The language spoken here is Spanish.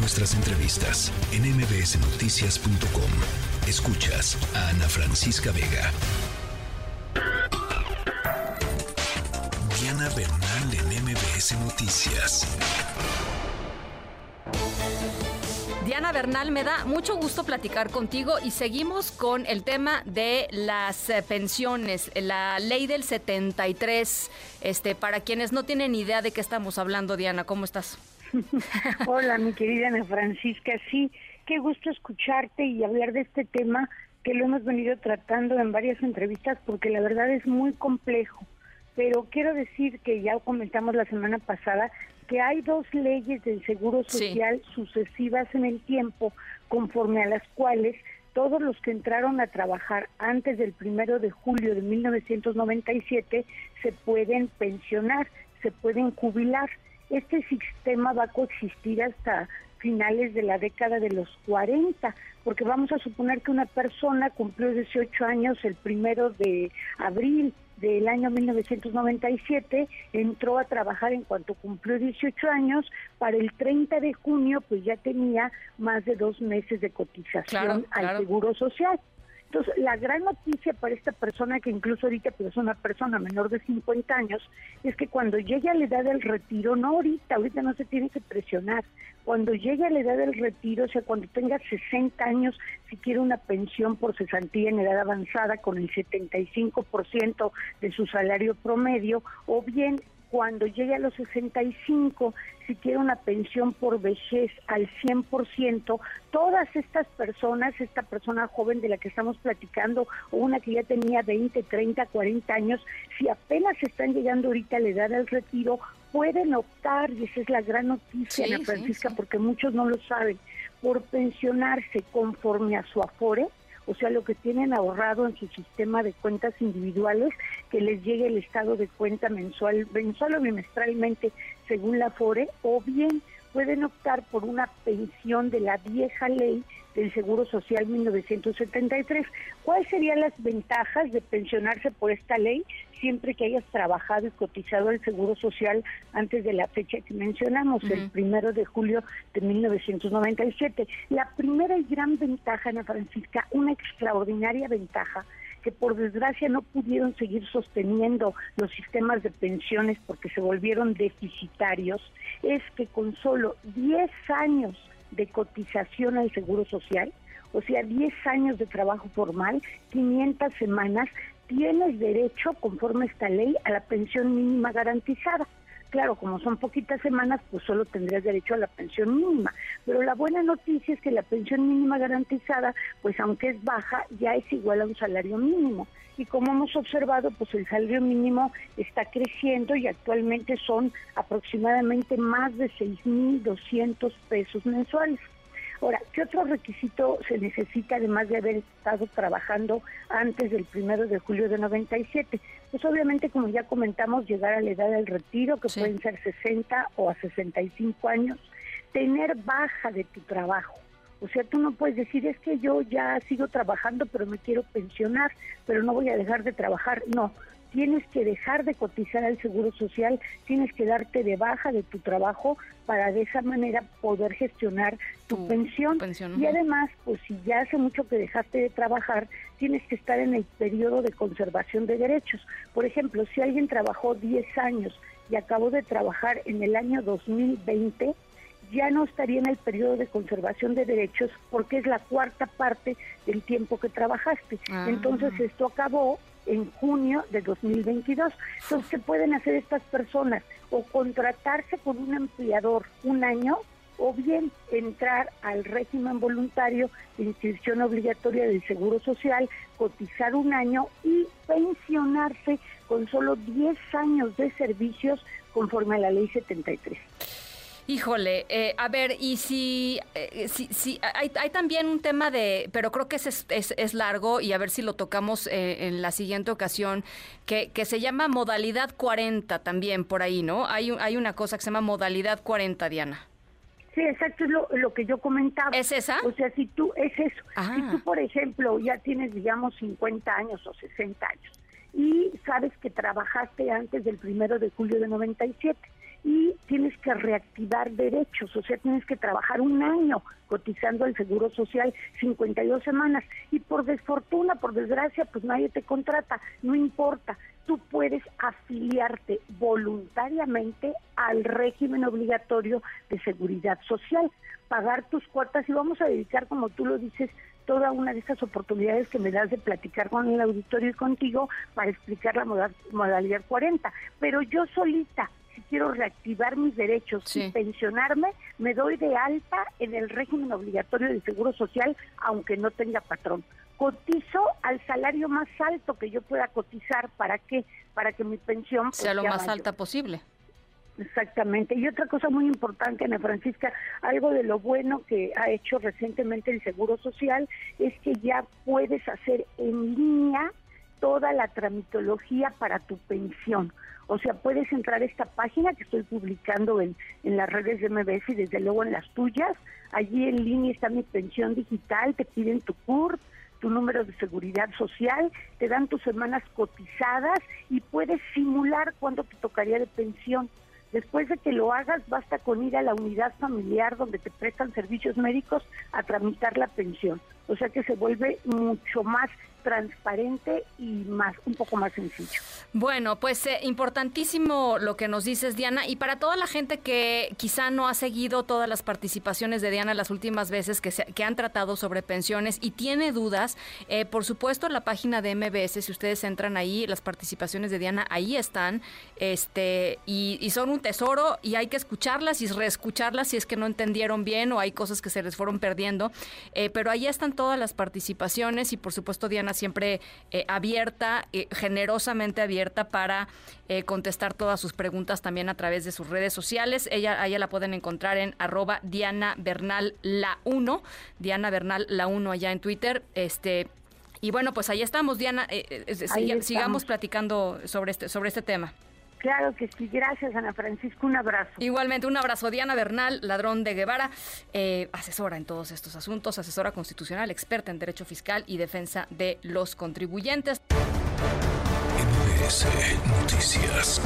nuestras entrevistas en mbsnoticias.com. Escuchas a Ana Francisca Vega. Diana Bernal en MBS Noticias. Diana Bernal, me da mucho gusto platicar contigo y seguimos con el tema de las eh, pensiones, la ley del 73. Este, para quienes no tienen idea de qué estamos hablando, Diana, ¿cómo estás? Hola, mi querida Ana Francisca. Sí, qué gusto escucharte y hablar de este tema que lo hemos venido tratando en varias entrevistas porque la verdad es muy complejo. Pero quiero decir que ya comentamos la semana pasada que hay dos leyes del Seguro Social sucesivas en el tiempo, conforme a las cuales todos los que entraron a trabajar antes del primero de julio de 1997 se pueden pensionar, se pueden jubilar. Este sistema va a coexistir hasta finales de la década de los 40, porque vamos a suponer que una persona cumplió 18 años el primero de abril del año 1997, entró a trabajar en cuanto cumplió 18 años, para el 30 de junio pues ya tenía más de dos meses de cotización al Seguro Social. Entonces, la gran noticia para esta persona, que incluso ahorita es una persona menor de 50 años, es que cuando llegue a la edad del retiro, no ahorita, ahorita no se tiene que presionar, cuando llegue a la edad del retiro, o sea, cuando tenga 60 años, si quiere una pensión por cesantía en edad avanzada con el 75% de su salario promedio, o bien cuando llegue a los 65, si quiere una pensión por vejez al 100%, todas estas personas, esta persona joven de la que estamos platicando, o una que ya tenía 20, 30, 40 años, si apenas están llegando ahorita a la edad del retiro, pueden optar, y esa es la gran noticia, Ana Francisca, porque muchos no lo saben, por pensionarse conforme a su afore, o sea, lo que tienen ahorrado en su sistema de cuentas individuales, que les llegue el estado de cuenta mensual, mensual o bimestralmente según la FORE, o bien pueden optar por una pensión de la vieja ley del Seguro Social 1973. ¿Cuáles serían las ventajas de pensionarse por esta ley siempre que hayas trabajado y cotizado el Seguro Social antes de la fecha que mencionamos, el primero de julio de 1997? La primera y gran ventaja, Ana Francisca, una extraordinaria ventaja, que por desgracia no pudieron seguir sosteniendo los sistemas de pensiones porque se volvieron deficitarios, es que con solo 10 años de cotización al Seguro Social, o sea, 10 años de trabajo formal, 500 semanas, tienes derecho, conforme esta ley, a la pensión mínima garantizada. Claro, como son poquitas semanas, pues solo tendrías derecho a la pensión mínima. Pero la buena noticia es que la pensión mínima garantizada, pues aunque es baja, ya es igual a un salario mínimo. Y como hemos observado, pues el salario mínimo está creciendo y actualmente son aproximadamente más de 6.200 pesos mensuales. Ahora, ¿qué otro requisito se necesita además de haber estado trabajando antes del primero de julio de 97? Pues obviamente, como ya comentamos, llegar a la edad del retiro, que pueden ser 60 o a 65 años, tener baja de tu trabajo. O sea, tú no puedes decir, es que yo ya sigo trabajando, pero me quiero pensionar, pero no voy a dejar de trabajar. No, tienes que dejar de cotizar al Seguro Social, tienes que darte de baja de tu trabajo para de esa manera poder gestionar tu, pensión. Y además, pues si ya hace mucho que dejaste de trabajar, tienes que estar en el periodo de conservación de derechos. Por ejemplo, si alguien trabajó 10 años y acabó de trabajar en el año 2020, ya no estaría en el periodo de conservación de derechos porque es la cuarta parte del tiempo que trabajaste. Ah. Entonces esto acabó en junio de 2022. Entonces, ¿qué pueden hacer estas personas? O contratarse con un empleador un año o bien entrar al régimen voluntario de inscripción obligatoria del Seguro Social, cotizar un año y pensionarse con solo 10 años de servicios conforme a la ley 73. Híjole, eh, a ver, y si, eh, si, si hay, hay, también un tema de, pero creo que es, es, es largo y a ver si lo tocamos eh, en la siguiente ocasión, que, que se llama modalidad 40 también por ahí, ¿no? Hay, hay una cosa que se llama modalidad 40, Diana. Sí, exacto, es lo, lo que yo comentaba. ¿Es esa? O sea, si tú, es eso. Ah. Si tú, por ejemplo, ya tienes, digamos, 50 años o 60 años y sabes que trabajaste antes del primero de julio de 97 y tienes que reactivar derechos, o sea, tienes que trabajar un año cotizando al Seguro Social 52 semanas y por desfortuna, por desgracia, pues nadie te contrata, no importa, tú puedes afiliarte voluntariamente al régimen obligatorio de seguridad social, pagar tus cuotas y vamos a dedicar, como tú lo dices, toda una de estas oportunidades que me das de platicar con el auditorio y contigo para explicar la modalidad 40. Pero yo solita, si quiero reactivar mis derechos y pensionarme, me doy de alta en el régimen obligatorio de seguro social, aunque no tenga patrón. Cotizo al salario más alto que yo pueda cotizar. ¿Para qué? Para que mi pensión sea lo más alta posible. Exactamente. Y otra cosa muy importante, Ana Francisca, algo de lo bueno que ha hecho recientemente el Seguro Social es que ya puedes hacer en línea toda la tramitología para tu pensión. O sea, puedes entrar a esta página que estoy publicando en, en las redes de MBS y desde luego en las tuyas. Allí en línea está mi pensión digital, te piden tu CURP, tu número de seguridad social, te dan tus semanas cotizadas y puedes simular cuándo te tocaría de pensión. Después de que lo hagas, basta con ir a la unidad familiar donde te prestan servicios médicos a tramitar la pensión. O sea que se vuelve mucho más transparente y más un poco más sencillo. Bueno, pues eh, importantísimo lo que nos dices, Diana. Y para toda la gente que quizá no ha seguido todas las participaciones de Diana las últimas veces que, se, que han tratado sobre pensiones y tiene dudas, eh, por supuesto, la página de MBS, si ustedes entran ahí, las participaciones de Diana ahí están, este, y, y son un tesoro y hay que escucharlas y reescucharlas si es que no entendieron bien o hay cosas que se les fueron perdiendo. Eh, pero ahí están todas las participaciones y, por supuesto, Diana siempre eh, abierta, eh, generosamente abierta para eh, contestar todas sus preguntas también a través de sus redes sociales. Ella, ella la pueden encontrar en arroba Diana Bernal la 1, Diana Bernal la 1 allá en Twitter. Este, y bueno, pues ahí estamos, Diana. sigamos platicando sobre este, sobre este tema. Claro que sí, gracias Ana Francisco, un abrazo. Igualmente, un abrazo. Diana Bernal, ladrón de Guevara, eh, asesora en todos estos asuntos, asesora constitucional, experta en derecho fiscal y defensa de los contribuyentes. Noticias.